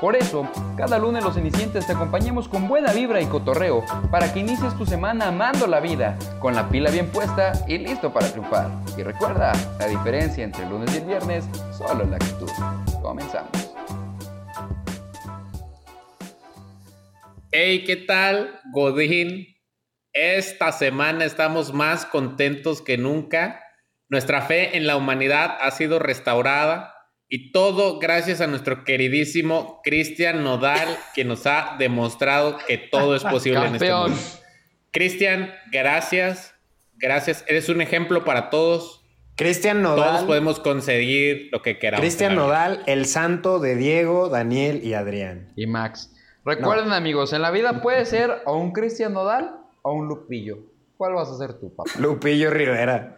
Por eso, cada lunes los cenicientes te acompañamos con buena vibra y cotorreo para que inicies tu semana amando la vida, con la pila bien puesta y listo para triunfar. Y recuerda, la diferencia entre el lunes y el viernes solo es la actitud. Comenzamos. Hey, ¿qué tal, Godín? Esta semana estamos más contentos que nunca. Nuestra fe en la humanidad ha sido restaurada y todo gracias a nuestro queridísimo Cristian Nodal, que nos ha demostrado que todo es posible en este Campeón. mundo. Cristian, gracias. Gracias. Eres un ejemplo para todos. Cristian Todos Nodal. podemos conseguir lo que queramos. Cristian. Nodal, el santo de Diego, Daniel y Adrián. Y Max. Recuerden, amigos, en la vida puede ser o un Cristian Nodal o un Lupillo. ¿Cuál vas a ser tú, papá? Lupillo Rivera,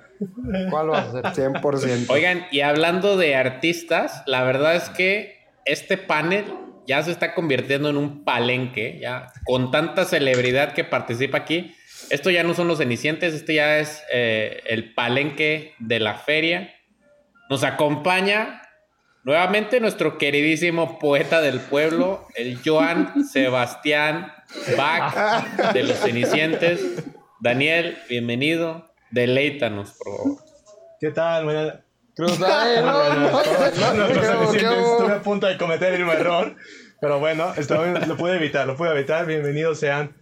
¿Cuál vas a ser? 100%. Oigan, y hablando de artistas, la verdad es que este panel ya se está convirtiendo en un palenque, ya con tanta celebridad que participa aquí. Esto ya no son los cenicientes, este ya es eh, el palenque de la feria. Nos acompaña nuevamente nuestro queridísimo poeta del pueblo, el Joan Sebastián Bach de los cenicientes. Daniel, bienvenido. Deleítanos, por favor. ¿Qué tal? Buena- Cruzadero. No, no, no, ¿Qué no, hubo, no, qué hubo? Estuve a punto de cometer el mismo error, pero bueno, estoy- lo pude evitar, lo pude evitar. Bienvenidos sean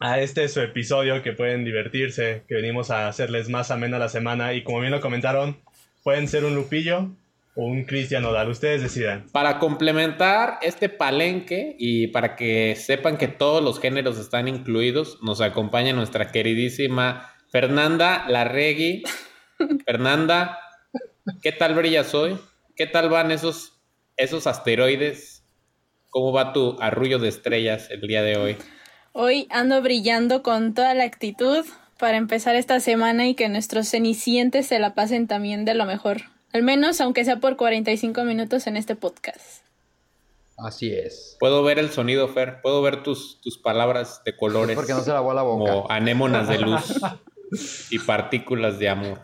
a este su episodio que pueden divertirse, que venimos a hacerles más amena la semana y como bien lo comentaron, pueden ser un Lupillo o un Cristian Odal, ustedes decidan. Para complementar este palenque y para que sepan que todos los géneros están incluidos, nos acompaña nuestra queridísima Fernanda Larregui. Fernanda, ¿qué tal brillas hoy? ¿Qué tal van esos, esos asteroides? ¿Cómo va tu arrullo de estrellas el día de hoy? Hoy ando brillando con toda la actitud para empezar esta semana y que nuestros cenicientes se la pasen también de lo mejor. Al menos, aunque sea por 45 minutos en este podcast. Así es. Puedo ver el sonido, Fer. Puedo ver tus, tus palabras de colores. Porque no se lavó la boca. como anémonas de luz y partículas de amor.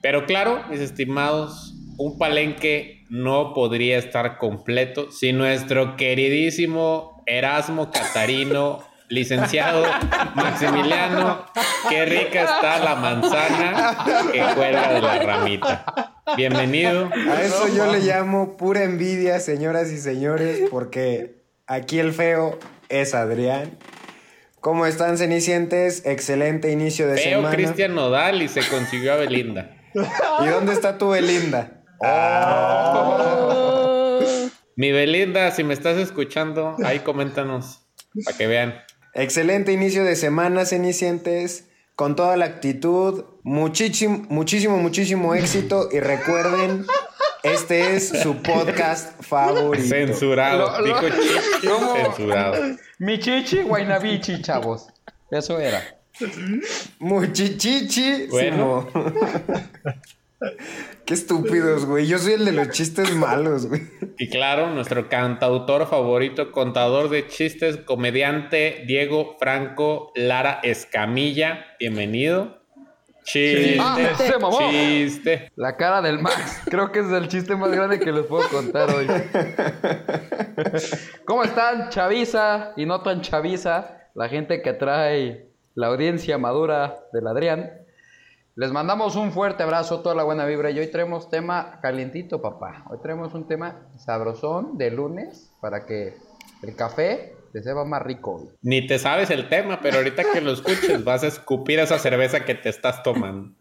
Pero claro, mis estimados, un palenque no podría estar completo sin nuestro queridísimo Erasmo Catarino, licenciado Maximiliano. Qué rica está la manzana que cuelga de la ramita. Bienvenido. A eso yo le llamo pura envidia, señoras y señores, porque aquí el feo es Adrián. ¿Cómo están, cenicientes? Excelente inicio de Feo semana. Cristian Nodal y se consiguió a Belinda. ¿Y dónde está tu Belinda? Oh. Mi Belinda, si me estás escuchando, ahí coméntanos para que vean. Excelente inicio de semana, cenicientes. Con toda la actitud, muchísimo, muchísimo, muchísimo éxito. Y recuerden, este es su podcast favorito. Censurado. Lo- lo- Dijo Chichi, ¿Cómo? censurado. Michichi, Guaynabichi, chavos. Eso era. Muchichichi. Bueno. Qué estúpidos, güey. Yo soy el de los chistes malos, güey. Y claro, nuestro cantautor favorito, contador de chistes, comediante Diego Franco Lara Escamilla. Bienvenido. Chiste. Ah, se mamó. Chiste. La cara del Max. Creo que es el chiste más grande que les puedo contar hoy. ¿Cómo están, chaviza y no tan chaviza? La gente que trae la audiencia madura del Adrián. Les mandamos un fuerte abrazo, toda la buena vibra. Y hoy traemos tema calientito, papá. Hoy traemos un tema sabrosón de lunes para que el café te sepa más rico hoy. Ni te sabes el tema, pero ahorita que lo escuches vas a escupir esa cerveza que te estás tomando.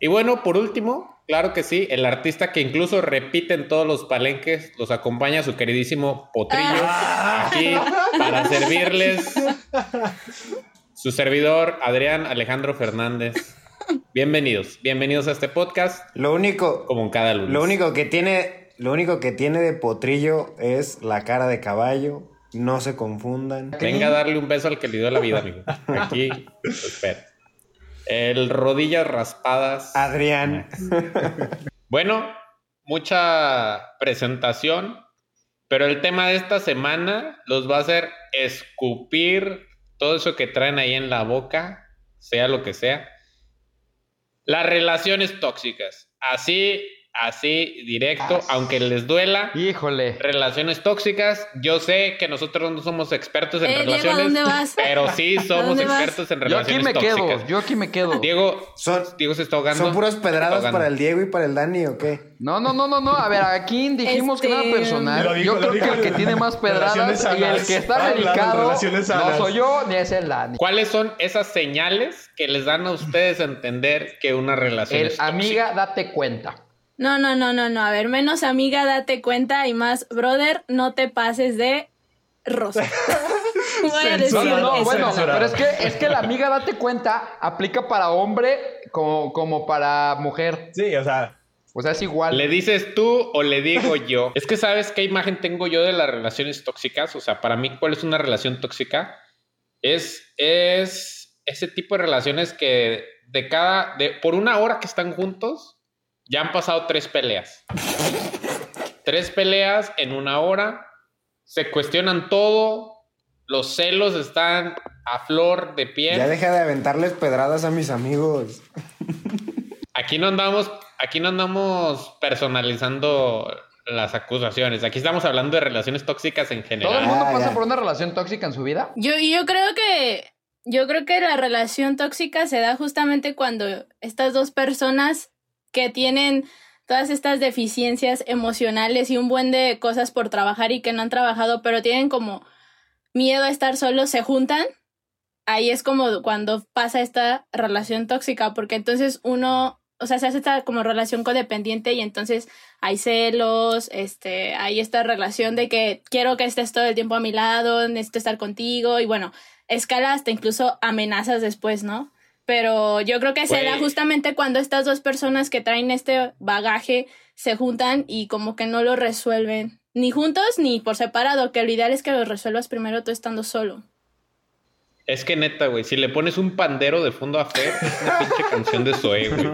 Y bueno, por último, claro que sí, el artista que incluso repite en todos los palenques, los acompaña su queridísimo Potrillo aquí para servirles su servidor Adrián Alejandro Fernández. Bienvenidos, bienvenidos a este podcast, Lo único, como en cada lunes. lo único que tiene, lo único que tiene de potrillo es la cara de caballo. No se confundan. Venga a darle un beso al que le dio la vida, amigo. Aquí, lo espero. El rodillas raspadas. Adrián. Bueno, mucha presentación, pero el tema de esta semana los va a hacer escupir todo eso que traen ahí en la boca, sea lo que sea. Las relaciones tóxicas. Así así directo, aunque les duela. Híjole. Relaciones tóxicas. Yo sé que nosotros no somos expertos en Eh, Diego, ¿a relaciones, dónde vas? pero sí somos dónde vas? expertos en Yo aquí relaciones me tóxicas. quedo, yo aquí me quedo. Diego, Son, Diego se está ahogando. ¿Son puras pedradas ahogando. para el Diego y para el Dani o qué? No, no, no, no, no. A ver, aquí dijimos que Este, nada personal. Yo creo que el que en tiene más pedradas y el que está Habla de medicado relaciones no soy yo ni es el Dani. ¿Cuáles son esas señales que les dan a ustedes a entender que una relación El es tóxica? amiga, date cuenta. No, no, no, no, no. A ver, menos amiga, date cuenta y más, brother, no te pases de rosa. Voy a decir Censurado, No, no, eso. bueno, pero es que, es que la amiga, date cuenta, aplica para hombre como, como para mujer. Sí, o sea, O sea, es igual. ¿Le dices tú o le digo yo? Es que sabes qué imagen tengo yo de las relaciones tóxicas. O sea, para mí, ¿cuál es una relación tóxica? Es, es ese tipo de relaciones que de cada, de, por una hora que están juntos, ya han pasado tres peleas. tres peleas en una hora, se cuestionan todo, los celos están a flor de piel. Ya deja de aventarles pedradas a mis amigos. Aquí no andamos, aquí no andamos personalizando las acusaciones. Aquí estamos hablando de relaciones tóxicas en ¿Todo el general. mundo Ah, pasa ya. por una relación tóxica en su vida? Yo, yo creo que. Yo creo que la relación tóxica se da justamente cuando estas dos personas que tienen todas estas deficiencias emocionales y un buen de cosas por trabajar y que no han trabajado, pero tienen como miedo a estar solos, se juntan. Ahí es como cuando pasa esta relación tóxica, porque entonces uno, o sea, se hace esta como relación codependiente y entonces hay celos, este, hay esta relación de que quiero que estés todo el tiempo a mi lado, necesito estar contigo y bueno, escala hasta incluso amenazas después, ¿no? Pero yo creo que se da justamente cuando estas dos personas que traen este bagaje se juntan y como que no lo resuelven, ni juntos ni por separado, que lo ideal es que lo resuelvas primero tú estando solo. Es que neta, güey, si le pones un pandero de fondo a Fer, es una pinche canción de Zoe, güey.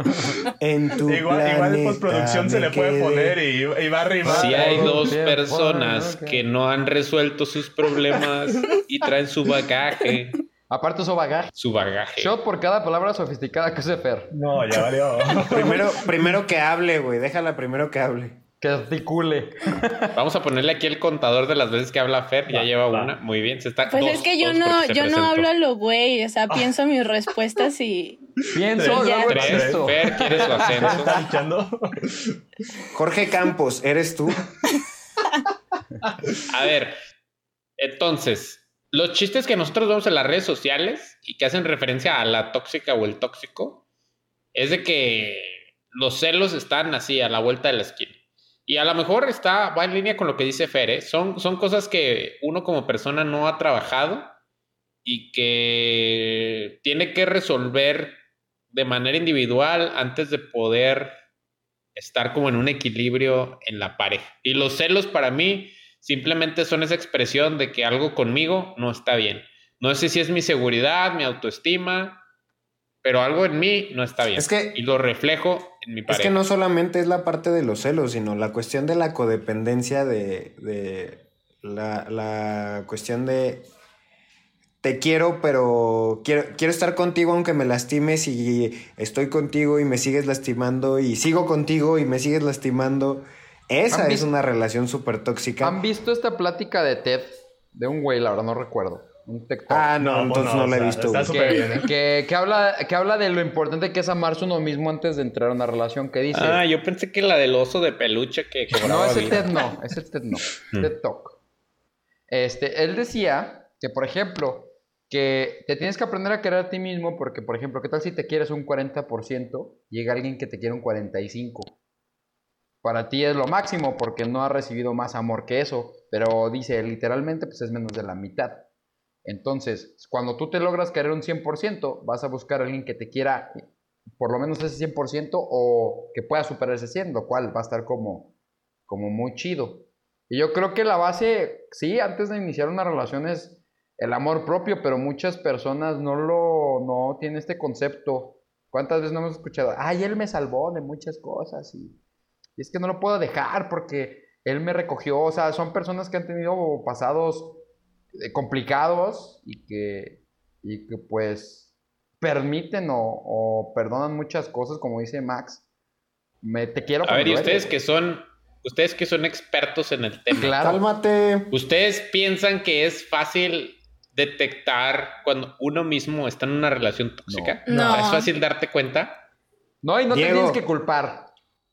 En tu igual, igual en postproducción se le puede poner y, y va a rimar. Si hay dos personas que no han resuelto sus problemas y traen su bagaje, Aparte, eso bagaje. su bagaje. Shot por cada palabra sofisticada que use Fer. No, ya valió. Primero, primero que hable, güey. Déjala primero que hable. Que articule. Vamos a ponerle aquí el contador de las veces que habla Fer. Ya Va, lleva va. una. Muy bien. Se está, Pues dos, es que yo no, yo no hablo a lo güey, o sea, pienso mis respuestas y Pienso, Tres. luego Tres. Fer quiere su ascenso. Jorge Campos, ¿eres tú? A ver, entonces, los chistes que nosotros vemos en las redes sociales y que hacen referencia a la tóxica o el tóxico, es de que los celos están así a la vuelta de la esquina. Y a lo mejor está, va en línea con lo que dice Fer, son, son cosas que uno como persona no ha trabajado y que tiene que resolver de manera individual antes de poder estar como en un equilibrio en la pareja. Y los celos para mí simplemente son esa expresión de que algo conmigo no está bien. No sé si es mi seguridad, mi autoestima, pero algo en mí no está bien. Es que- y lo reflejo en mi Es pareja. que no solamente es la parte de los celos, sino la cuestión de la codependencia de, de la, la cuestión de te quiero, pero quiero, quiero estar contigo aunque me lastimes y estoy contigo y me sigues lastimando y sigo contigo y me sigues lastimando. Esa ¿Han es una relación súper tóxica. ¿Han visto esta plática de TED? De un güey, la verdad no recuerdo. Un TikTok. Ah, no, No, entonces no, no, la he visto. está bien, ¿eh? que, que habla, que habla de lo importante que es amarse uno mismo antes de entrar a una relación. Que dice: Ah, yo pensé que la del oso de peluche que No, ese vida. TED no, ese TED no. Mm. TED Talk. Este, él decía que, por ejemplo, que te tienes que aprender a querer a ti mismo porque, por ejemplo, ¿qué tal si te quieres un 40%? Llega alguien que te quiere un 45%. Para ti es lo máximo porque no has recibido más amor que eso, pero dice literalmente pues es menos de la mitad. Entonces, cuando tú te logras querer un 100%, vas a buscar a alguien que te quiera por lo menos ese 100% o que pueda superar ese 100, lo cual va a estar como, como muy chido. Y yo creo que la base, sí, antes de iniciar una relación es el amor propio, pero muchas personas no lo, no tienen este concepto ¿Cuántas veces no hemos escuchado? Ay, él me salvó de muchas cosas y, y es que no lo puedo dejar porque él me recogió. O sea, son personas que han tenido pasados eh, complicados y que, y que pues permiten o, o perdonan muchas cosas, como dice Max. Me, te quiero A ver, y ustedes que son, ustedes que son expertos en el tema, Claro. Cálmate. ¿ustedes piensan que es fácil detectar cuando uno mismo está en una relación tóxica? No. No. ¿Es fácil darte cuenta? No, y no te tienes que culpar.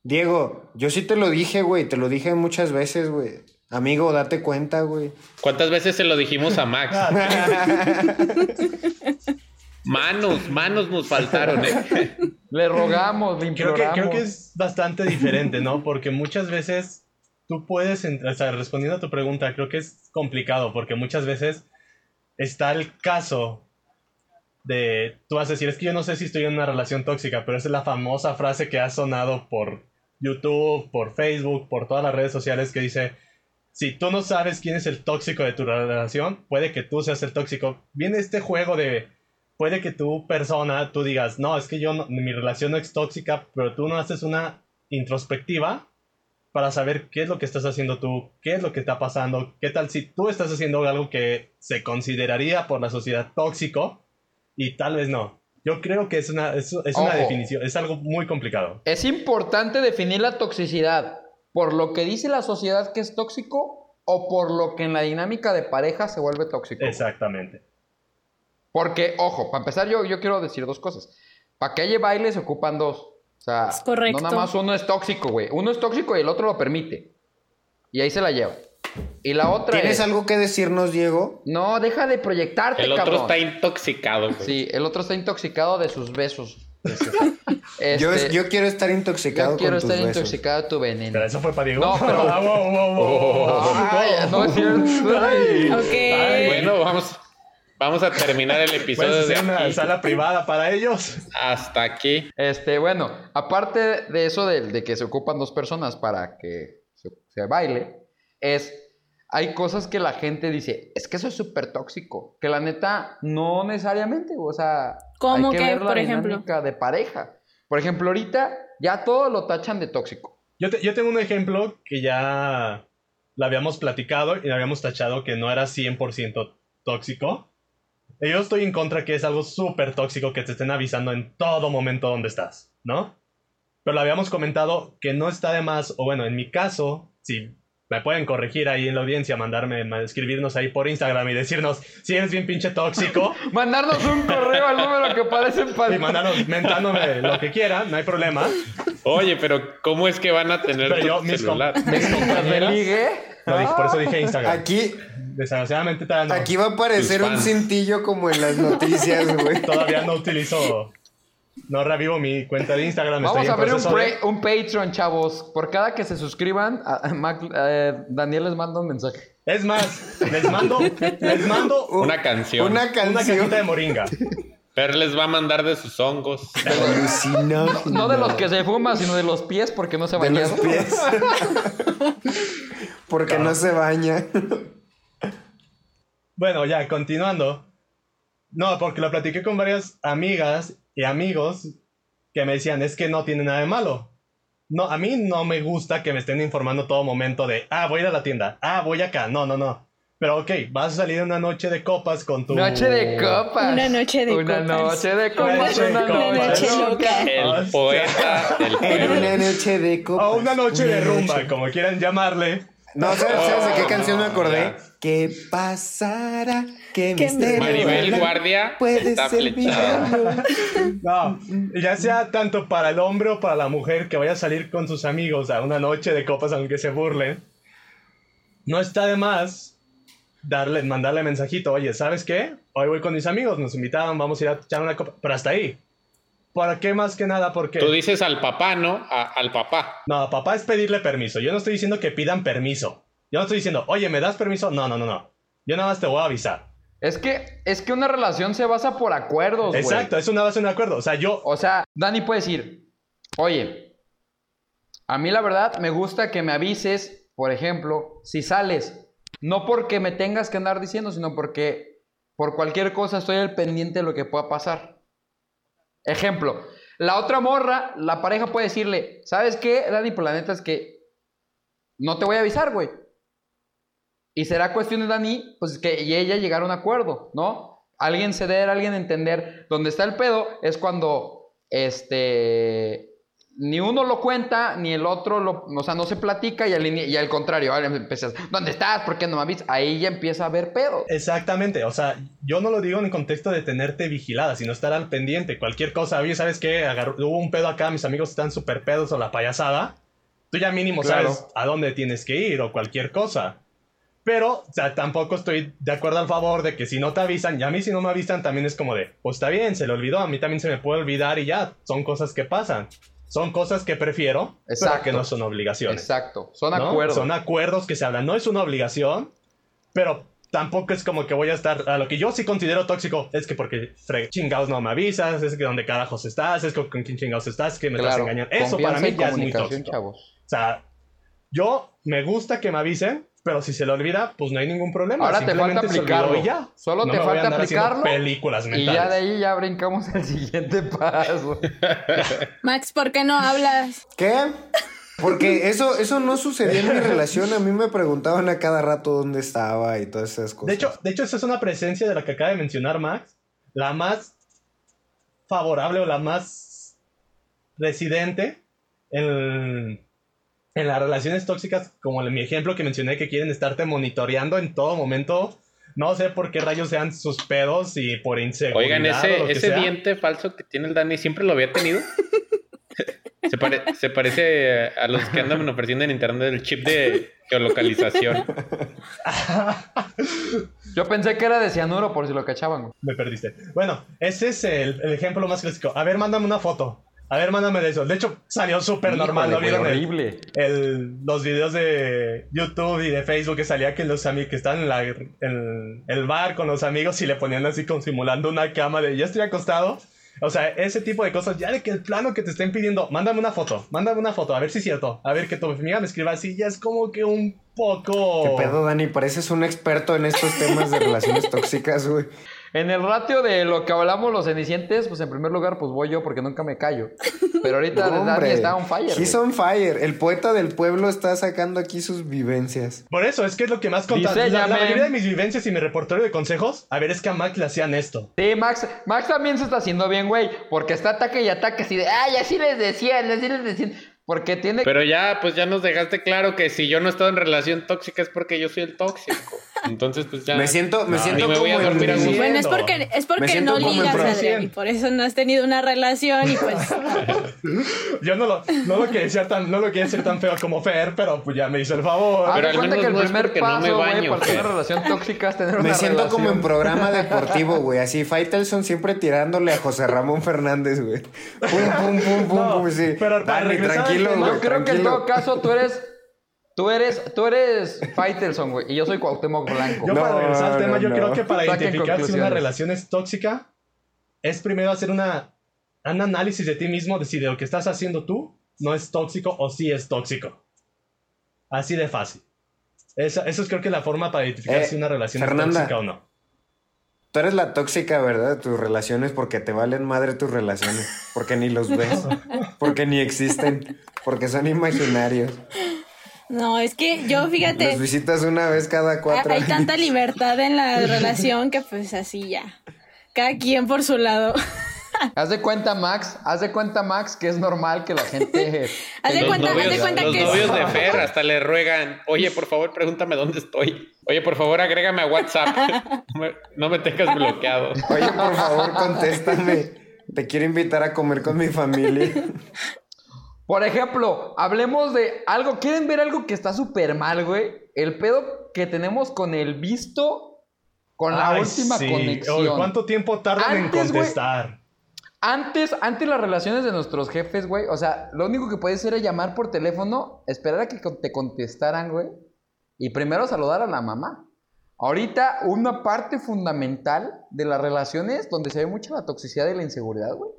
Diego, yo sí te lo dije, güey. Te lo dije muchas veces, güey. Amigo, date cuenta, güey. ¿Cuántas veces se lo dijimos a Max? Manos, manos nos faltaron, ¿eh? Le rogamos, le Creo que, creo que es bastante diferente, ¿no? Porque muchas veces tú puedes, entrar, o sea, respondiendo a tu pregunta, creo que es complicado porque muchas veces está el caso de, tú vas a decir, es que yo no sé si estoy en una relación tóxica, pero esa es la famosa frase que ha sonado por YouTube, por Facebook, por todas las redes sociales que dice, si tú no sabes quién es el tóxico de tu relación, puede que tú seas el tóxico. Viene este juego de, puede que tu persona, tú digas, no, es que yo, mi relación no es tóxica, pero tú no haces una introspectiva para saber qué es lo que estás haciendo tú, qué es lo que está pasando, qué tal si tú estás haciendo algo que se consideraría por la sociedad tóxico y tal vez no. Yo creo que es una, es, es una definición, es algo muy complicado. Es importante definir la toxicidad por lo que dice la sociedad que es tóxico o por lo que en la dinámica de pareja se vuelve tóxico. Exactamente. Porque, ojo, para empezar yo, yo quiero decir dos cosas. Para que haya baile se ocupan dos. O sea, Es correcto. no nada más uno es tóxico, güey. Uno es tóxico y el otro lo permite. Y ahí se la lleva. Y la otra ¿Tienes es... algo que decirnos, Diego? No, deja de proyectarte, El otro cabrón. está intoxicado, güey. Sí, el otro está intoxicado de sus besos. Yo, Este, yo quiero estar intoxicado yo quiero con tus estar besos. intoxicado de tu veneno. Pero eso fue para Diego. No, pero- no es cierto. Ay. Ok. Ay. Bueno, vamos, vamos a terminar el episodio de hacer una aquí. sala privada para ellos. hasta aquí. Este, bueno, aparte de eso de, de que se ocupan dos personas para que se, se baile, es, hay cosas que la gente dice, es que eso es súper tóxico, que la neta no necesariamente, o sea, ¿Cómo hay que qué, ver la por ejemplo? dinámica de pareja. Por ejemplo, ahorita ya todo lo tachan de tóxico. Yo, te- yo tengo un ejemplo que ya lo habíamos platicado y lo habíamos tachado que no era 100% tóxico. Y Yo estoy en contra que es algo súper tóxico que te estén avisando en todo momento dónde estás, ¿no? Pero lo habíamos comentado que no está de más, o bueno, en mi caso, si me pueden corregir ahí en la audiencia, mandarme, ma- escribirnos ahí por Instagram y decirnos si eres bien pinche tóxico Mandarnos un correo al número que aparece en y pantalla. mandarnos mentándome lo que quieran, no hay problema. Oye, pero ¿cómo es que van a tener Pero tu yo, mis, com- celular? mis ¿Me compañeras, ligue? dije- por eso dije Instagram. Aquí, Desgraciadamente todavía no, aquí va a aparecer un cintillo como en las noticias, güey. todavía no utilizo, no revivo mi cuenta de Instagram. Vamos estoy a abrir un, Patreon, chavos. Por cada que se suscriban, a- a Mac- eh, Daniel les manda un mensaje. Es más, les mando, les mando Una canción. Una una canción. cajita de moringa. Pero les va a mandar de sus hongos. Alucinógena. No de los que se fuma, sino de los pies, porque no se De los pies. Porque no se baña. Bueno, ya, continuando. No, porque lo platiqué con varias amigas y amigos que me decían, es que no tiene nada de malo. No, a mí no me gusta que me estén informando todo momento de, ah, voy a ir a la tienda, ah, voy acá. No, no, no. Pero ok, vas a salir una noche de copas con tu... Noche de copas. Una noche de Una copas. noche de Una copas. noche de Una copas. noche Una noche loca. El poeta En pueblo. una noche de copas. O una noche de Una rumba, noche- como quieran llamarle. No, ¿sabes, sabes de qué canción me acordé? ya. ¿Qué pasará? ¿Qué ¿Qué misterio? Maribel habrá? Guardia Puede está ser. No, ya sea tanto para el hombre o para la mujer que vaya a salir con sus amigos a una noche de copas aunque se burlen, no está de más darle, mandarle mensajito, oye, ¿sabes qué? Hoy voy con mis amigos, nos invitaron, vamos a ir a echar una copa, pero hasta ahí. ¿Para qué más que nada? Porque... Tú dices al papá, ¿no? A- al papá. No, papá es pedirle permiso. Yo no estoy diciendo que pidan permiso. Yo no estoy diciendo, oye, ¿me das permiso? No, no, no, no. Yo nada más te voy a avisar. Es que, es que una relación se basa por acuerdos, güey. Exacto, es una base de un acuerdo. O sea, yo... O sea, Dani puede decir, oye, a mí la verdad me gusta que me avises, por ejemplo, si sales. No porque me tengas que andar diciendo, sino porque por cualquier cosa estoy al pendiente de lo que pueda pasar. Ejemplo, La otra morra, la pareja puede decirle, ¿sabes qué, Dani? Pues la neta es que no te voy a avisar, güey. Y será cuestión de Dani, pues que y ella llegar a un acuerdo, ¿no? Alguien ceder, alguien entender. Donde está el pedo es cuando, este, ni uno lo cuenta, ni el otro lo, o sea, no se platica y al, y al contrario, ahora empiezas, ¿dónde estás? ¿Por qué no me avisas? Ahí ya empieza a haber pedo. Exactamente, o sea, yo no lo digo en el contexto de tenerte vigilada, sino estar al pendiente, cualquier cosa, oye, ¿sabes qué? Hubo un pedo acá, mis amigos están súper pedos o la payasada, tú ya mínimo Claro. sabes a dónde tienes que ir o cualquier cosa. Pero, o sea, tampoco estoy de acuerdo al favor de que si no te avisan, y a mí si no me avisan también es como de, pues está bien, se le olvidó, a mí también se me puede olvidar y ya, son cosas que pasan. Son cosas que prefiero, pero Exacto. que no son obligaciones. Exacto, son ¿no? acuerdos. Son acuerdos que se hablan. No es una obligación, pero tampoco es como que voy a estar. A lo que yo sí considero tóxico es que porque chingados no me avisas, es que donde carajos estás, es con, con quién chingados estás, que me estás Claro, engañando. Eso confianza para mí ya es muy tóxico. chavos. O sea, yo me gusta que me avisen, pero si se le olvida, pues no hay ningún problema. Ahora te Simplemente falta aplicarlo. y ya. Solo No te me voy a falta aplicarlo. Películas Y mentales. ya de ahí ya brincamos al siguiente paso. Max, ¿por qué no hablas? ¿Qué? Porque eso, eso no sucedía en mi relación. A mí me preguntaban a cada rato dónde estaba y todas esas cosas. De hecho, de hecho, esa es una presencia de la que acaba de mencionar Max, la más favorable o la más residente en, en las relaciones tóxicas, como en mi ejemplo que mencioné, que quieren estarte monitoreando en todo momento. No sé por qué rayos sean sus pedos y por inseguridad. Oigan, o lo ese, que ese sea. diente falso que tiene el Dani, ¿siempre lo había tenido? se, pare- se parece a los que andan ofreciendo en internet el chip de geolocalización. Yo pensé que era de cianuro por si lo cachaban. güey. Me perdiste. Bueno, ese es el, el ejemplo más clásico. A ver, mándame una foto. A ver, mándame de eso. De hecho, salió súper normal. ¿No vieron güey, el, horrible. el- los videos de YouTube y de Facebook que salía que los amigos que están en, la- el bar con los amigos y le ponían así como simulando una cama de ya estoy acostado. O sea, ese tipo de cosas, ya de que el plano que te estén pidiendo, mándame una foto, mándame una foto, a ver si es cierto, a ver que tu amiga me escriba así, ya es como que un poco... ¿Qué pedo, Dani? Pareces un experto en estos temas de relaciones tóxicas, güey. En el ratio de lo que hablamos los cenicientes, pues en primer lugar, pues voy yo porque nunca me callo. Pero ahorita No, Dani está on fire. He's güey. on fire. El poeta del pueblo está sacando aquí sus vivencias. Por eso, es que es lo que más contaba. La, la mayoría de mis vivencias y mi reportario de consejos, a ver, es que a Mac le hacían esto. Sí, Max, Max también se está haciendo bien, güey. Porque está ataque y ataque así de, ay, así les decían, así les decían. Porque tiene Pero ya, pues ya nos dejaste claro que si yo no he estado en relación tóxica es porque yo soy el tóxico. Entonces, pues ya. Me siento, me No, siento me voy a dormir a. Bueno, es porque, es Me porque no ligas. Adrián, y por eso no has tenido una relación y pues... Yo no lo, no lo quería ser tan, no lo quería ser tan feo como Fer, pero pues ya me hizo el favor. Pero al menos que el no es primer porque no me paso, baño, para tener Fer. una relación tóxica es tener una Me siento relación. como en programa deportivo, güey. Así, Faitelson siempre tirándole a José Ramón Fernández, güey. Pum, pum, pum, pum, No, pum, sí. pero para regresar al tranquilo, güey. Yo creo que en todo caso tú eres... Tú eres, tú eres Faitelson, güey, y yo soy Cuauhtémoc Blanco. Yo para No, regresar al tema, no, yo no. creo que para Saquen identificar si una relación es tóxica, es primero hacer una, un análisis de ti mismo, de si de lo que estás haciendo tú no es tóxico o sí es tóxico. Así de fácil. Esa, eso es creo que la forma para identificar Eh, si una relación Fernanda. es tóxica o no. Tú eres la tóxica, ¿verdad? De tus relaciones porque te valen madre tus relaciones. Porque ni los ves. Porque ni existen. Porque son imaginarios. No, es que yo, Los fíjate, visitas una vez cada cuatro hay años. tanta libertad en la relación que pues así ya. Cada quien por su lado. Haz de cuenta, Max, haz de cuenta, Max, que es normal que la gente... Haz de los cuenta- haz de novios, cuenta los que es- novios de Fer hasta le ruegan, oye, por favor, pregúntame dónde estoy. Oye, por favor, agrégame a WhatsApp. No me, no me tengas bloqueado. Oye, por favor, contéstame. Te quiero invitar a comer con mi familia. Por ejemplo, hablemos de algo. ¿Quieren ver algo que está súper mal, güey? El pedo que tenemos con el visto con la Ay, última sí. conexión. Oye, ¿Cuánto tiempo tardan en güey, contestar? Antes, antes las relaciones de nuestros jefes, güey, o sea, lo único que puedes hacer era llamar por teléfono, esperar a que te contestaran, güey, y primero saludar a la mamá. Ahorita, una parte fundamental de las relaciones donde se ve mucho la toxicidad y la inseguridad, güey,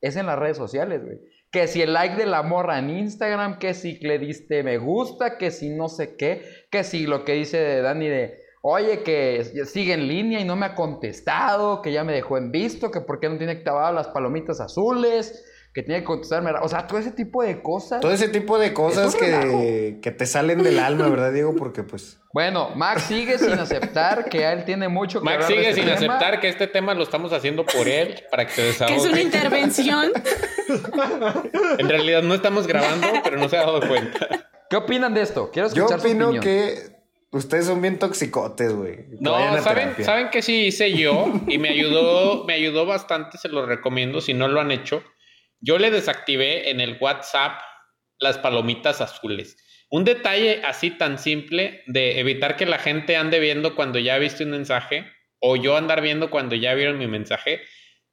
es en las redes sociales, güey. Que si el like de la morra en Instagram, que si le diste me gusta, que si no sé qué, que si lo que dice Dani de, oye, que sigue en línea y no me ha contestado, que ya me dejó en visto, que por qué no tiene activadas las palomitas azules, que tiene que contestarme. O sea, todo ese tipo de cosas. Todo ese tipo de cosas que, que te salen del alma, ¿verdad, Diego? Porque pues... Bueno, Max sigue sin aceptar que él tiene mucho que Max hablar de sigue este sin tema. aceptar que este tema lo estamos haciendo por él, para que se Que es una desahogue. intervención. En realidad no estamos grabando, pero no se ha dado cuenta. ¿Qué opinan de esto? Quiero Yo escuchar su opino opinión. que ustedes son bien toxicotes, güey. Que No, ¿saben. ¿saben qué sí hice yo? Y me ayudó, me ayudó bastante, se lo recomiendo si no lo han hecho. Yo le desactivé en el WhatsApp las palomitas azules. Un detalle así tan simple de evitar que la gente ande viendo cuando ya viste un mensaje o yo andar viendo cuando ya vieron mi mensaje,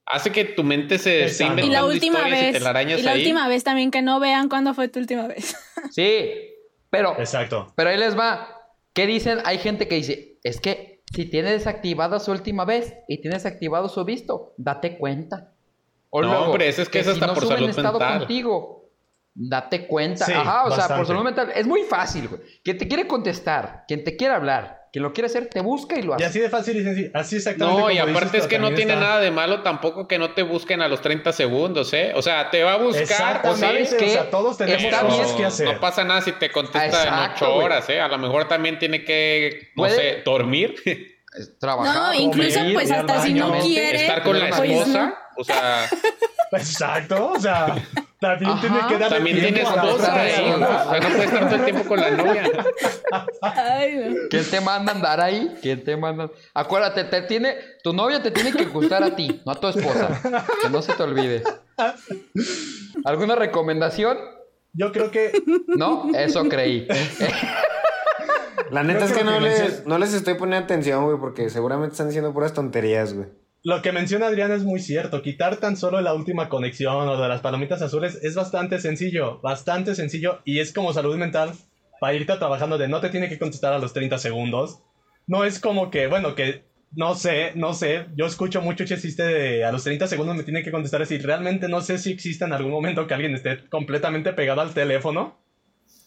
hace que tu mente se esté Exacto. Y la última historias y vez. te la arañas Y la ahí. última vez también que no vean cuándo fue tu última vez. Sí, pero, Exacto. pero ahí les va. ¿Qué dicen? Hay gente que dice, es que si tiene desactivado su última vez y tienes activado su visto, date cuenta. O No, hombre, eso es que es si no por suben salud estado mental. contigo, date cuenta. Sí, Ajá, o sea, por salud mental. Es muy fácil, güey. Quien te quiere contestar, quien te quiere hablar, quien lo quiere hacer, te busca y lo Y hace. así de fácil y sencillo. Así exactamente. No, como y dices, aparte es que no tiene está- nada de malo tampoco que no te busquen a los 30 segundos, ¿eh? O sea, te va a buscar, o Exactamente, ¿sabes o qué? sea, todos tenemos Está cosas bien. que hacer. No pasa nada si te contesta Exacto, en 8 güey. horas, ¿eh? A lo mejor también tiene que, no Puede- sé, dormir, trabajar. No, incluso comer, pues hasta si no quiere. estar con la Pues, esposa, o sea, Exacto, o sea, también Ajá. tiene que darle también tiempo tiene esposa, ¿eh? persona. O sea, no puede estar todo el tiempo con la novia. Ay, no. ¿Quién te manda a andar ahí? ¿Quién te manda? Acuérdate, te tiene, tu novia te tiene que gustar a ti, no a tu esposa. Que no se te olvide. ¿Alguna recomendación? Yo creo que No, eso creí. La neta es que que no que les, mencionas- no les estoy poniendo atención, güey, porque seguramente están diciendo puras tonterías, güey. lo que menciona Adrián es muy cierto. Quitar tan solo la última conexión o de las palomitas azules es bastante sencillo, bastante sencillo y es como salud mental para irte trabajando de no te tiene que contestar a los 30 segundos. No es como que, bueno, que no sé, no sé. Yo escucho mucho ese chiste de a los 30 segundos me tiene que contestar así. Realmente no sé si existe en algún momento que alguien esté completamente pegado al teléfono,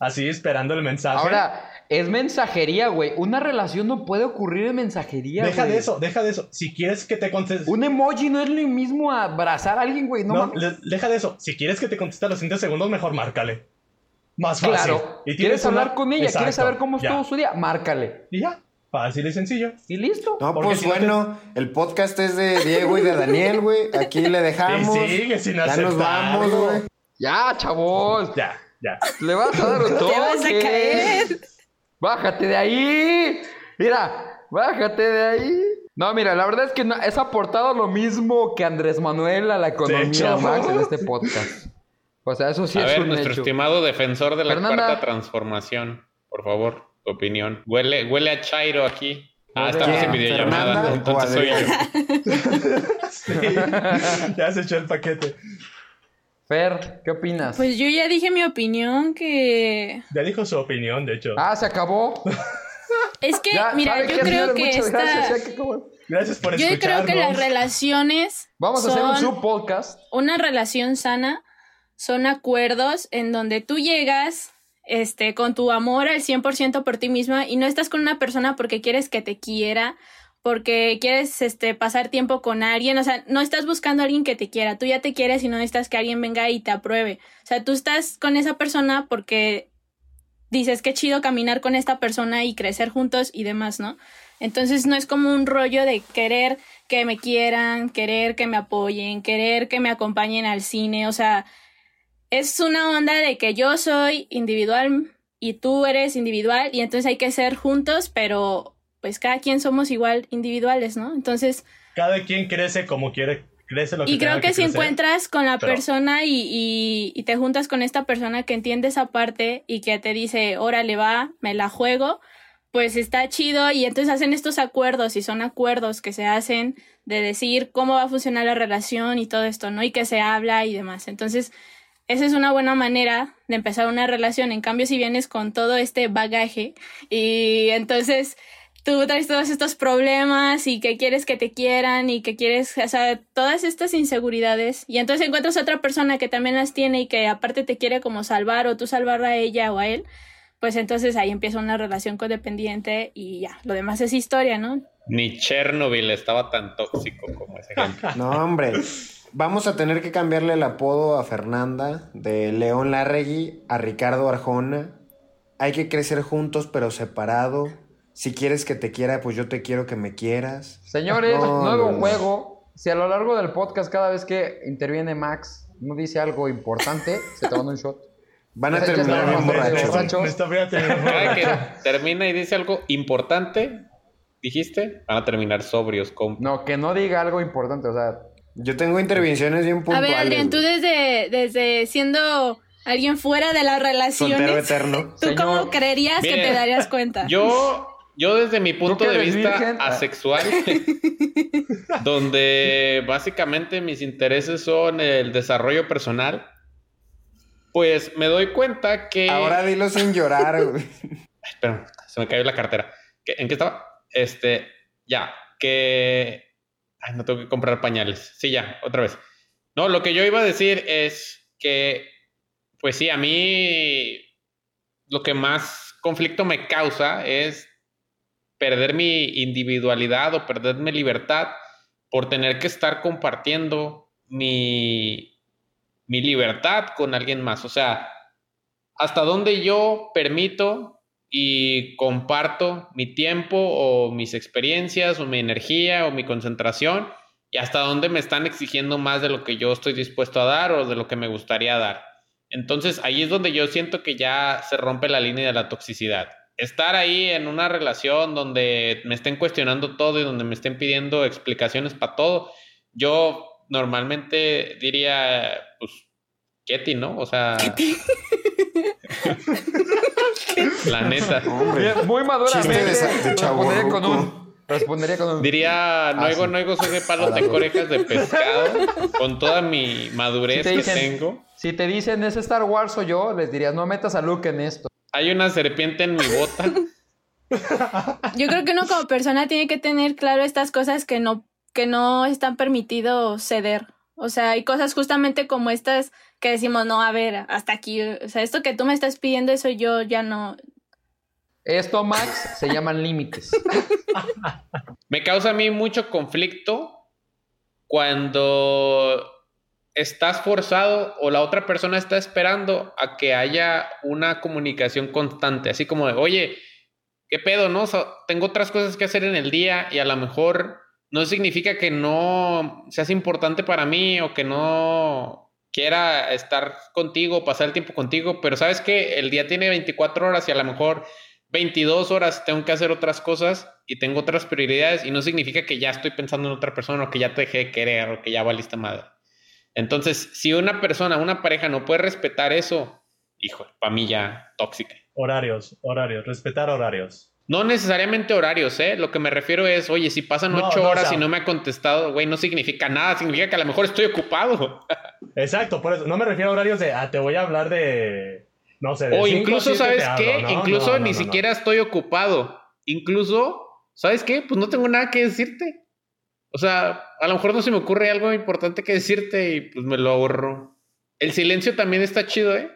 así esperando el mensaje. Ahora, es mensajería, güey. Una relación no puede ocurrir en mensajería, deja güey. de eso, deja de eso. Si quieres que te conteste. Un emoji no es lo mismo a abrazar a alguien, güey. No, No, le- deja de eso. Si quieres que te conteste a los 30 segundos, mejor márcale. Más fácil. Claro. Y ¿Quieres una- hablar con ella? Exacto, ¿Quieres saber cómo ya. estuvo su día? Márcale. Y ya. Fácil y sencillo. Y listo. No, Porque pues si no te- bueno, el podcast es de Diego y de Daniel, güey. Aquí le dejamos. Y sigue sin ya nos vamos, güey. Ya, chavos. Ya, ya. Le vas a dar un toque. Te vas a caer. Bájate de ahí. Mira, bájate de ahí. No, mira, la verdad es que no- es aportado lo mismo que Andrés Manuel a la economía. Max, en este podcast. O sea, eso sí A es ver, un nuestro hecho. estimado defensor de la Fernanda. cuarta transformación, por favor, tu opinión. Huele, huele a Chairo aquí. Ah, estamos en videollamada, entonces soy yo. Sí. ya se echó el paquete. Fer, ¿qué opinas? Pues yo ya dije mi opinión que Ya dijo su opinión, de hecho. Ah, se acabó. es que Ya, mira, ¿sabe yo creo que esta gracias, ya que. Gracias por yo creo que las relaciones Vamos a hacer un subpodcast. una relación sana son acuerdos en donde tú llegas este, con tu amor al 100% por ti misma y no estás con una persona porque quieres que te quiera, porque quieres este, pasar tiempo con alguien, o sea, no estás buscando a alguien que te quiera, tú ya te quieres y no necesitas que alguien venga y te apruebe. O sea, tú estás con esa persona porque dices que chido caminar con esta persona y crecer juntos y demás, ¿no? Entonces no es como un rollo de querer que me quieran, querer que me apoyen, querer que me acompañen al cine, o sea, es una onda de que yo soy individual y tú eres individual y entonces hay que ser juntos, pero pues cada quien somos igual individuales, ¿no? Entonces, Cada quien crece como quiere, crece lo que y creo tenga que, si crecer. encuentras con la pero- persona y, y, y te juntas con esta persona que entiende esa parte y que te dice, órale va, me la juego, pues está chido y entonces hacen estos acuerdos y son acuerdos que se hacen de decir cómo va a funcionar la relación y todo esto, ¿no? Y que se habla y demás. Entonces, esa es una buena manera de empezar una relación. En cambio, si vienes con todo este bagaje y entonces tú traes todos estos problemas y que quieres que te quieran y que quieres, o sea, todas estas inseguridades y entonces encuentras a otra persona que también las tiene y que aparte te quiere como salvar o tú salvar a ella o a él, pues entonces ahí empieza una relación codependiente y ya, lo demás es historia, ¿no? Ni Chernobyl estaba tan tóxico como ese ejemplo. No, hombre. vamos a tener que cambiarle el apodo a Fernanda de León Larregui a Ricardo Arjona. Hay que crecer juntos pero separado. Si quieres que te quiera, pues yo te quiero que me quieras. Señores, No, nuevo no, juego. Si a lo largo del podcast, cada vez que interviene Max, no dice algo importante, se toma un shot. Van a terminar bien borrachos. a termina y dice algo importante, dijiste, van a terminar sobrios, compa. No, que no diga algo importante, o sea, Yo tengo intervenciones bien A puntuales. ver, Adrián, tú desde, desde siendo alguien fuera de las Soltero relaciones, eterno. ¿tú cómo creerías que te darías cuenta? Yo, yo desde mi punto de vista virgen? Ah. asexual, donde básicamente mis intereses son el desarrollo personal, pues me doy cuenta que... Ahora dilo sin llorar, güey. Espera, se me cayó la cartera. ¿Qué- ¿En qué estaba? Este, ya, que... Ay, no tengo que comprar pañales. Sí, ya, otra vez. No, lo que yo iba a decir es que, pues sí, a mí lo que más conflicto me causa es perder mi individualidad o perder mi libertad por tener que estar compartiendo mi, mi libertad con alguien más. O sea, hasta dónde yo permito y comparto mi tiempo o mis experiencias o mi energía o mi concentración y hasta dónde me están exigiendo más de lo que yo estoy dispuesto a dar o de lo que me gustaría dar. Entonces ahí es donde yo siento que ya se rompe la línea de la toxicidad. Estar ahí en una relación donde me estén cuestionando todo y donde me estén pidiendo explicaciones para todo, yo normalmente diría, pues, Ketty, ¿no? O sea... la neta. Hombre. muy maduramente de respondería con un. Respondería con un. Diría, no Ah, oigo, sí. no oigo, soy de palos de orejas de pescado, con toda mi madurez Si te que dicen- tengo. Si te dicen es Star Wars o yo, les dirías no metas a Luke en esto. Hay una serpiente en mi bota. Yo creo que uno como persona tiene que tener claro estas cosas que no, que no están permitido ceder. O sea, hay cosas justamente como estas que decimos, no, a ver, hasta aquí. O sea, esto que tú me estás pidiendo, eso yo ya no. Esto, Max, se llaman límites. Me causa a mí mucho conflicto cuando estás forzado o la otra persona está esperando a que haya una comunicación constante, así como de, oye, ¿qué pedo, no? O tengo otras cosas que hacer en el día y a lo mejor no significa que no seas importante para mí o que no quiera estar contigo, pasar el tiempo contigo, pero sabes que el día tiene 24 horas y a lo mejor 22 horas tengo que hacer otras cosas y tengo otras prioridades y no significa que ya estoy pensando en otra persona o que ya te dejé de querer o que ya valiste madre. Entonces, si una persona, una pareja no puede respetar eso, hijo, para mí ya tóxica. Horarios, horarios, respetar horarios. No necesariamente horarios, ¿eh? Lo que me refiero es, oye, si pasan ocho no, horas sea- y no me ha contestado, güey, no significa nada, significa que a lo mejor estoy ocupado. Exacto, por eso. No me refiero a horarios de, ah, te voy a hablar de, no sé, de O cinco incluso, ¿sabes qué? ¿no? Incluso ni siquiera estoy ocupado. Incluso, ¿sabes qué? Pues no tengo nada que decirte. O sea, a lo mejor no se me ocurre algo importante que decirte y pues me lo ahorro. El silencio también está chido, ¿eh?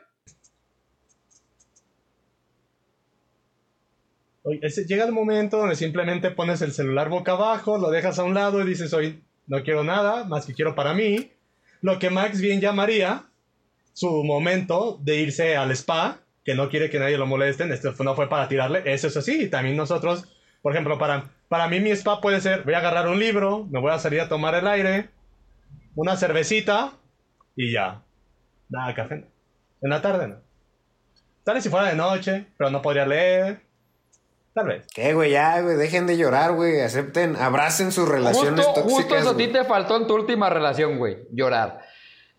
Llega el momento donde simplemente pones el celular boca abajo, lo dejas a un lado y dices, hoy no quiero nada, más que quiero para mí. Lo que Max bien llamaría su momento de irse al spa, que no quiere que nadie lo molesten, esto no fue para tirarle, eso es así. También nosotros, por ejemplo, para, para mí mi spa puede ser, voy a agarrar un libro, me voy a salir a tomar el aire, una cervecita y ya. Nada, café. En la tarde no. Tal vez si fuera de noche, pero no podría leer. Tal vez. ¿Qué, güey? Ya, güey, dejen de llorar, güey. Acepten, abracen sus relaciones Justo, tóxicas. justo eso a ti te faltó en tu última relación, güey. Llorar.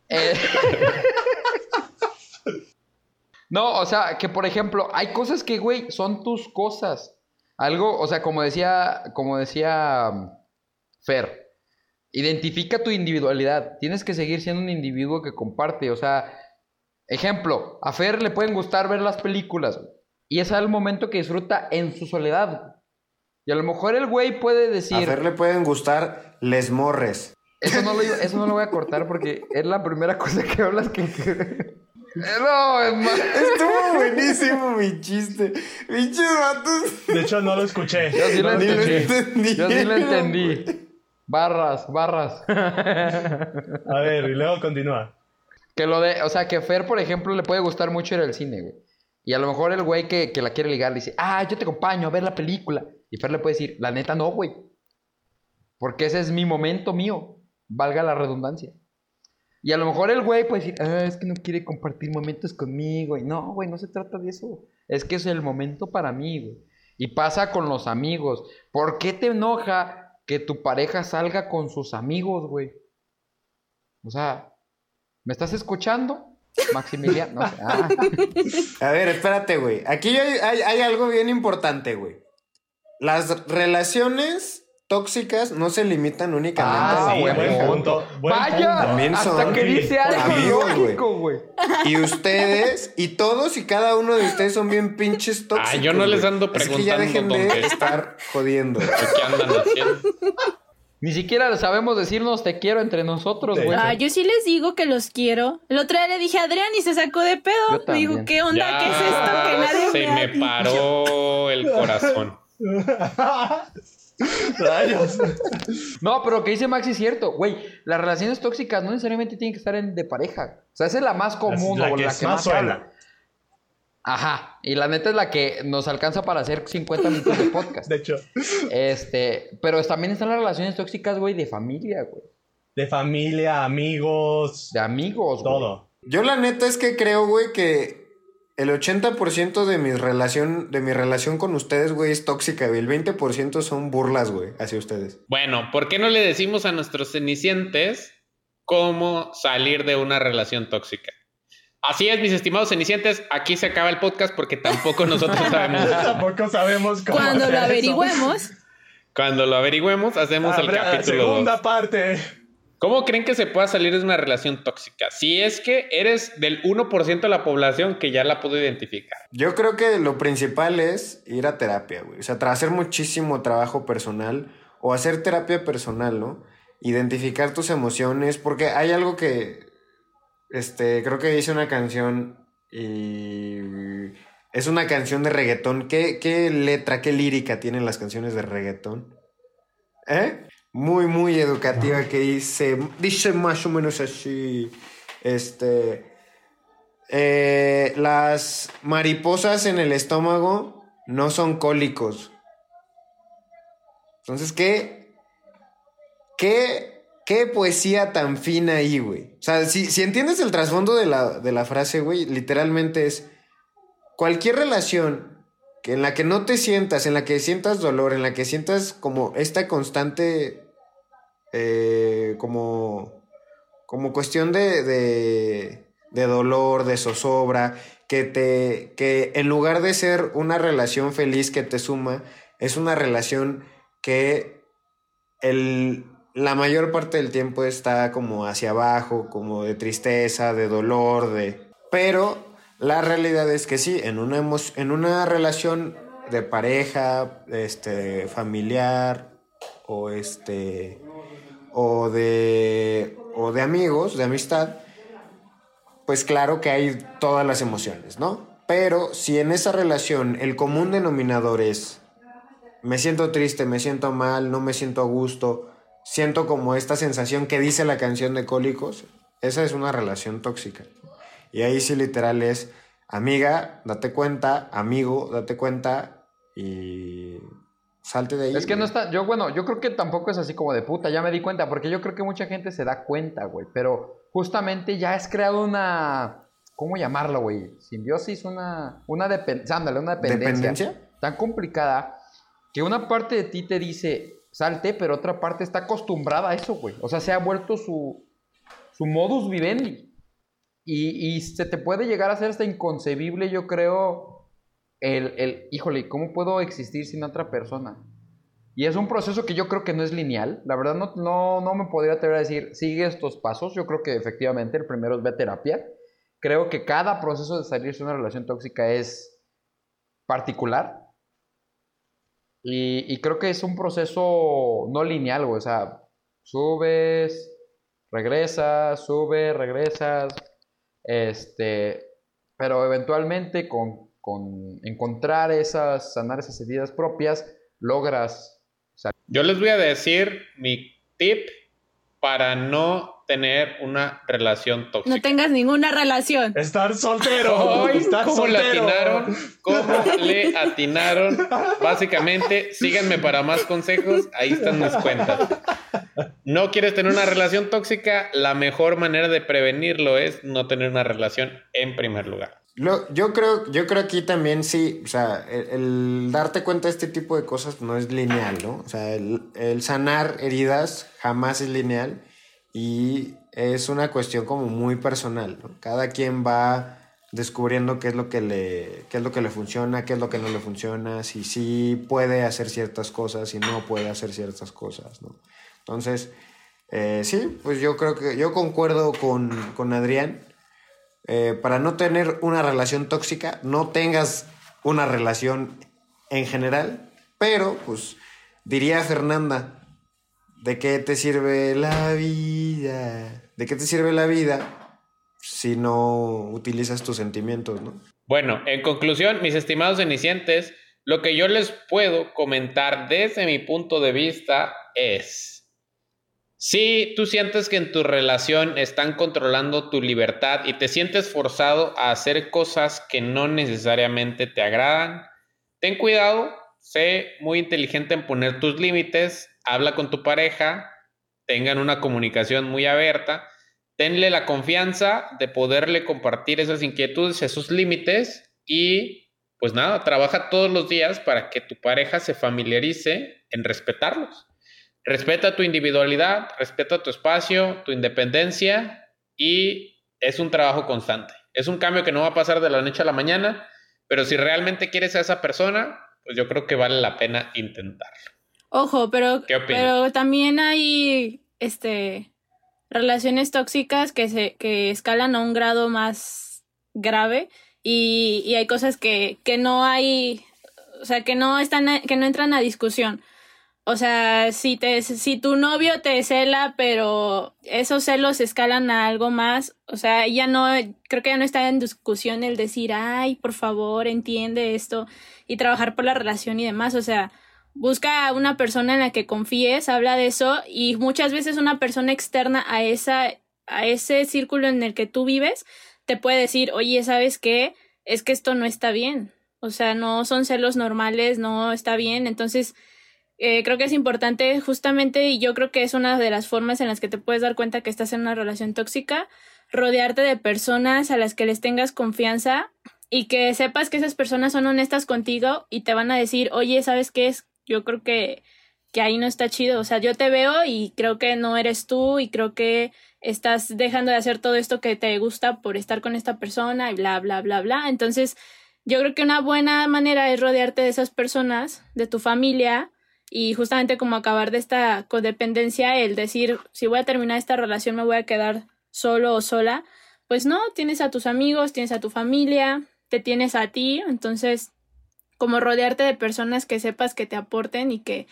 Eh, no, o sea, que por ejemplo, hay cosas que, güey, son tus cosas. Algo, o sea, como decía, como decía um, Fer, identifica tu individualidad. Tienes que seguir siendo un individuo que comparte. O sea, ejemplo, a Fer le pueden gustar ver las películas. Y es el momento que disfruta en su soledad. Y a lo mejor el güey puede A decir... Fer le pueden gustar les morres. Eso no, lo, eso no lo voy a cortar porque es la primera cosa que hablas que... No, es más... Estuvo buenísimo mi chiste. Pinches vatos. De hecho, no lo escuché. Yo sí lo No Ni lo entendí. entendí. Yo sí lo entendí. Barras, barras. A ver, y luego continúa. Que lo de, o sea, que Fer, por ejemplo, le puede gustar mucho ir al cine, güey. Y a lo mejor el güey que, que la quiere ligar le dice, ah, yo te acompaño a ver la película. Y Fer le puede decir, la neta no, güey. Porque ese es mi momento mío. Valga la redundancia. Y a lo mejor el güey puede decir, ah, es que no quiere compartir momentos conmigo. Y no, güey, no se trata de eso. Es que es el momento para mí, güey. Y pasa con los amigos. ¿Por qué te enoja que tu pareja salga con sus amigos, güey? O sea, ¿me estás escuchando? Maximiliano. No. Ah. A ver, espérate, güey. Aquí hay- hay algo bien importante, güey. Las relaciones tóxicas no se limitan únicamente Ah, a la sí, buen punto. buen Vaya, punto. También hasta son que dice algo lógico, güey. Y ustedes, y todos y cada uno de ustedes son bien pinches tóxicos. Ah, yo no les güey. ando Así que ya preguntando dejen de estar jodiendo. ¿Qué andan haciendo? Ni siquiera sabemos decirnos te quiero entre nosotros, Sí. güey. Ah, yo sí les digo que los quiero. El otro día le dije a Adrián y se sacó de pedo. Me dijo. ¿qué onda? ¿Qué es esto? Que nadie se me dicho". paró el corazón. Rayos. No, pero lo que dice Maxi es cierto, güey. Las relaciones tóxicas no necesariamente tienen que estar en de pareja. O sea, esa es la más común la o que la es que más más habla. Ajá. Y la neta es la que nos alcanza para hacer 50 minutos de podcast. De hecho, Este, pero también están las relaciones tóxicas, güey, de familia, güey. de familia, amigos, De amigos, güey. todo. Yo la neta es que creo, güey, que el 80% de mi relación, de mi relación con ustedes, güey, es tóxica, güey. El 20% son burlas, güey, hacia ustedes. Bueno, ¿por qué no le decimos a nuestros cenicientes cómo salir de una relación tóxica? Así es, mis estimados cenicientes, aquí se acaba el podcast porque tampoco nosotros sabemos. Tampoco sabemos cómo Cuando hacer lo eso. averigüemos, Cuando lo averigüemos, hacemos el capítulo segunda 2. parte. ¿Cómo creen que se pueda salir de una relación tóxica? Si es que eres del 1% de la población que ya la pudo identificar. Yo creo que lo principal es ir a terapia, güey. O sea, tra- hacer muchísimo trabajo personal o hacer terapia personal, ¿no? Identificar tus emociones, porque hay algo que, este, creo que hice una canción y es una canción de reggaetón. ¿Qué, qué letra, qué lírica tienen las canciones de reggaetón? ¿Eh? Muy, muy educativa que dice, dice más o menos así, este... Eh, las mariposas en el estómago no son cólicos. Entonces, ¿qué? ¿Qué, qué poesía tan fina ahí, güey? O sea, si, si entiendes el trasfondo de la, de la frase, güey, literalmente es cualquier relación que en la que no te sientas, en la que sientas dolor, en la que sientas como esta constante, eh, como, como cuestión de, de, de dolor, de zozobra, que te, que en lugar de ser una relación feliz que te suma, es una relación que el, la mayor parte del tiempo está como hacia abajo, como de tristeza, de dolor, de... Pero la realidad es que sí, en una, en una relación de pareja, este, familiar o este o de o de amigos, de amistad, pues claro que hay todas las emociones, ¿no? Pero si en esa relación el común denominador es me siento triste, me siento mal, no me siento a gusto, siento como esta sensación que dice la canción de Cólicos, esa es una relación tóxica. Y ahí sí literal es, amiga, date cuenta, amigo, date cuenta y salte de ahí. Es que no está, yo bueno, yo creo que tampoco es así como de puta, ya me di cuenta, porque yo creo que mucha gente se da cuenta, güey, pero justamente ya has creado una, ¿cómo llamarlo, güey? Simbiosis, una, una una dependencia, ¿Dependencia? tan complicada que una parte de ti te dice, salte, pero otra parte está acostumbrada a eso, güey. O sea, se ha vuelto su, su modus vivendi. Y, y se te puede llegar a hacer hasta inconcebible, yo creo, el, el, híjole, ¿cómo puedo existir sin otra persona? Y es un proceso que yo creo que no es lineal. La verdad no, no, no me podría atrever a decir, sigue estos pasos. Yo creo que efectivamente el primero es ve terapia. Creo que cada proceso de salirse de una relación tóxica es particular. Y, y creo que es un proceso no lineal. O sea, subes, regresas, subes, regresas. Este, pero eventualmente con, con encontrar esas, sanar esas heridas propias, logras Yo les voy a decir mi tip para no tener una relación tóxica. No tengas ninguna relación. Estar soltero. Estar ¿Cómo le soltero. atinaron? ¿Cómo le atinaron? Básicamente, síganme para más consejos. Ahí están mis cuentas. No quieres tener una relación tóxica, la mejor manera de prevenirlo es no tener una relación en primer lugar. Lo- yo creo, yo creo aquí también sí, o sea, el, darte cuenta de este tipo de cosas no es lineal, ¿no? O sea, el, el sanar heridas jamás es lineal y es una cuestión como muy personal, ¿no? Cada quien va descubriendo qué es lo que le, qué es lo que le funciona, qué es lo que no le funciona, si sí puede hacer ciertas cosas, si no puede hacer ciertas cosas, ¿no? Entonces, eh, sí, pues yo creo que yo concuerdo con, con Adrián. Eh, para no tener una relación tóxica, no tengas una relación en general, pero pues diría Fernanda, ¿de qué te sirve la vida? ¿De qué te sirve la vida si no utilizas tus sentimientos, no? Bueno, en conclusión, mis estimados cenicientes, lo que yo les puedo comentar desde mi punto de vista es, si tú sientes que en tu relación están controlando tu libertad y te sientes forzado a hacer cosas que no necesariamente te agradan, ten cuidado, sé muy inteligente en poner tus límites, habla con tu pareja, tengan una comunicación muy abierta, tenle la confianza de poderle compartir esas inquietudes, esos límites y pues nada, trabaja todos los días para que tu pareja se familiarice en respetarlos. Respeta tu individualidad, respeta tu espacio, tu independencia y es un trabajo constante. Es un cambio que no va a pasar de la noche a la mañana, pero si realmente quieres a esa persona, pues yo creo que vale la pena intentarlo. Ojo, pero, pero también hay este relaciones tóxicas que se que escalan a un grado más grave y, y hay cosas que, que no hay o sea que no están que no entran a discusión o sea si te si tu novio te cela pero esos celos escalan a algo más o sea ya no creo que ya no está en discusión el decir ay por favor entiende esto y trabajar por la relación y demás o sea busca a una persona en la que confíes, habla de eso y muchas veces una persona externa a esa a ese círculo en el que tú vives te puede decir, "Oye, ¿sabes qué? Es que esto no está bien." O sea, no son celos normales, no está bien. Entonces, eh, creo que es importante justamente y yo creo que es una de las formas en las que te puedes dar cuenta que estás en una relación tóxica, rodearte de personas a las que les tengas confianza y que sepas que esas personas son honestas contigo y te van a decir, oye, ¿sabes qué es? Yo creo que, que ahí no está chido. O sea, yo te veo y creo que no eres tú y creo que estás dejando de hacer todo esto que te gusta por estar con esta persona y bla, bla, bla, bla. Entonces, yo creo que una buena manera es rodearte de esas personas, de tu familia y justamente como acabar de esta codependencia, el decir, si voy a terminar esta relación me voy a quedar solo o sola. Pues no, tienes a tus amigos, tienes a tu familia, te tienes a ti, entonces como rodearte de personas que sepas que te aporten y que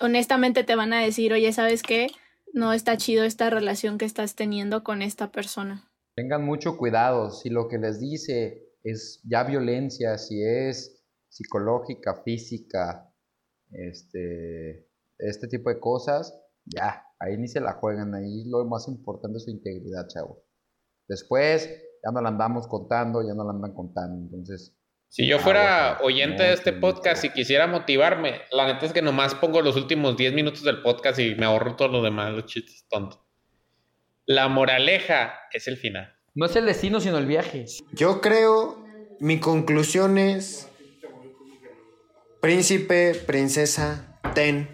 honestamente te van a decir, oye, ¿sabes qué? No está chido esta relación que estás teniendo con esta persona. Tengan mucho cuidado si lo que les dice es ya violencia, si es psicológica, física, este, este tipo de cosas, ya, ahí ni se la juegan, ahí lo más importante es su integridad, chavo. Después ya no la andamos contando, ya no la andan contando, entonces Si yo fuera Aguas, oyente de este podcast y quisiera motivarme, la neta es que nomás pongo los últimos 10 minutos del podcast y me ahorro todo lo demás, los chistes tontos. La moraleja es el final. no es el destino sino el viaje. Yo creo, mi conclusión es, príncipe, princesa, ten,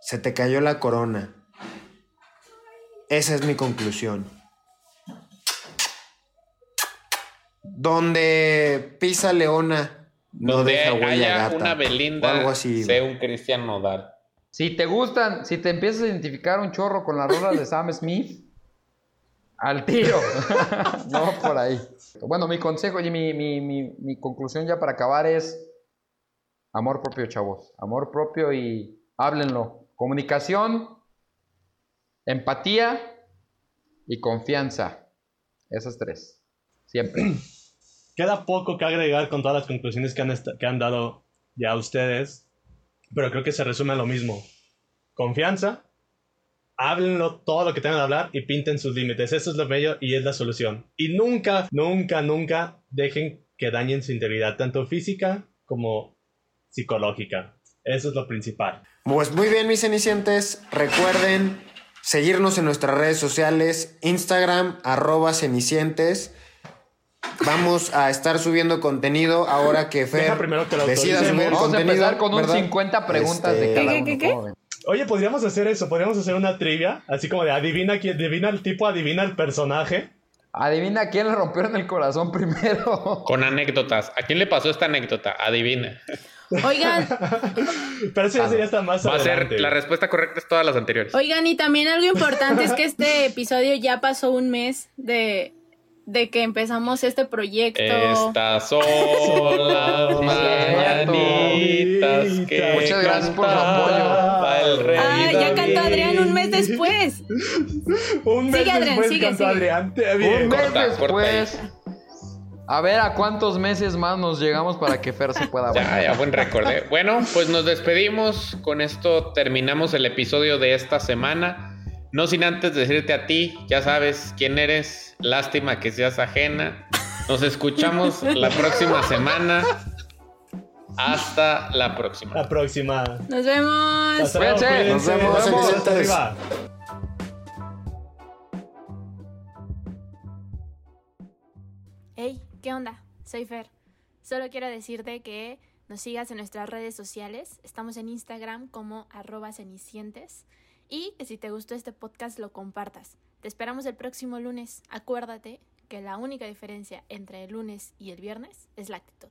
se te cayó la corona. Esa es mi conclusión. Donde pisa leona, no Donde deja huella haya gata. una o Belinda, algo así. sé un Cristian Nodal. Si te gustan, si te empiezas a identificar un chorro con las rolas de Sam Smith, al tiro. no por ahí. Bueno, mi consejo y mi, mi, mi, mi conclusión ya para acabar es amor propio, chavos. Amor propio y háblenlo. Comunicación, empatía y confianza. Esas tres. Siempre. Queda poco que agregar con todas las conclusiones que han, esta- que han dado ya ustedes, pero creo que se resume a lo mismo. Confianza, háblenlo todo lo que tengan que hablar y pinten sus límites. Eso es lo bello y es la solución. Y nunca, nunca, nunca dejen que dañen su integridad, tanto física como psicológica. Eso es lo principal. Pues muy bien, mis cenicientes. Recuerden seguirnos en nuestras redes sociales, Instagram, arroba cenicientes. Vamos a estar subiendo contenido ahora que Fer Deja primero que lo decida subir Vamos a contenido. empezar con un ¿verdad? 50 preguntas de Este, cada ¿Qué, uno. Oye, podríamos hacer eso, podríamos hacer una trivia, así como de adivina quién, adivina el tipo, adivina el personaje. Adivina quién le rompieron el corazón primero. Con anécdotas. ¿A quién le pasó esta anécdota? Adivina. Oigan, Pero eso ya sería hasta más Va a ser, la respuesta correcta es todas las anteriores. oigan, y también algo importante es que este episodio ya pasó un mes de, de que empezamos este proyecto. Estas son las mañanitas que Muchas gracias por su rey Ah, ya cantó Adrián un mes después. Un mes Sigue, Adrián, después sigue, cantó sigue. Adrián. Te-. Un mes corta, después. A ver a cuántos meses más nos llegamos para que Fer se pueda Ya, bañar. ya, buen récord. ¿eh? Bueno, pues nos despedimos. Con esto terminamos el episodio de esta semana. No sin antes decirte a ti, ya sabes quién eres. Lástima que seas ajena. Nos escuchamos la próxima semana. Hasta la próxima. La próxima. Nos vemos. Hasta luego, Cuídense. cuídense. Nos vemos, Nos vemos. ¿Qué onda? Soy Fer. Solo quiero decirte que nos sigas en nuestras redes sociales. Estamos en Instagram como arroba cenicientes. Y que si te gustó este podcast lo compartas. Te esperamos el próximo lunes. Acuérdate que la única diferencia entre el lunes y el viernes es la actitud.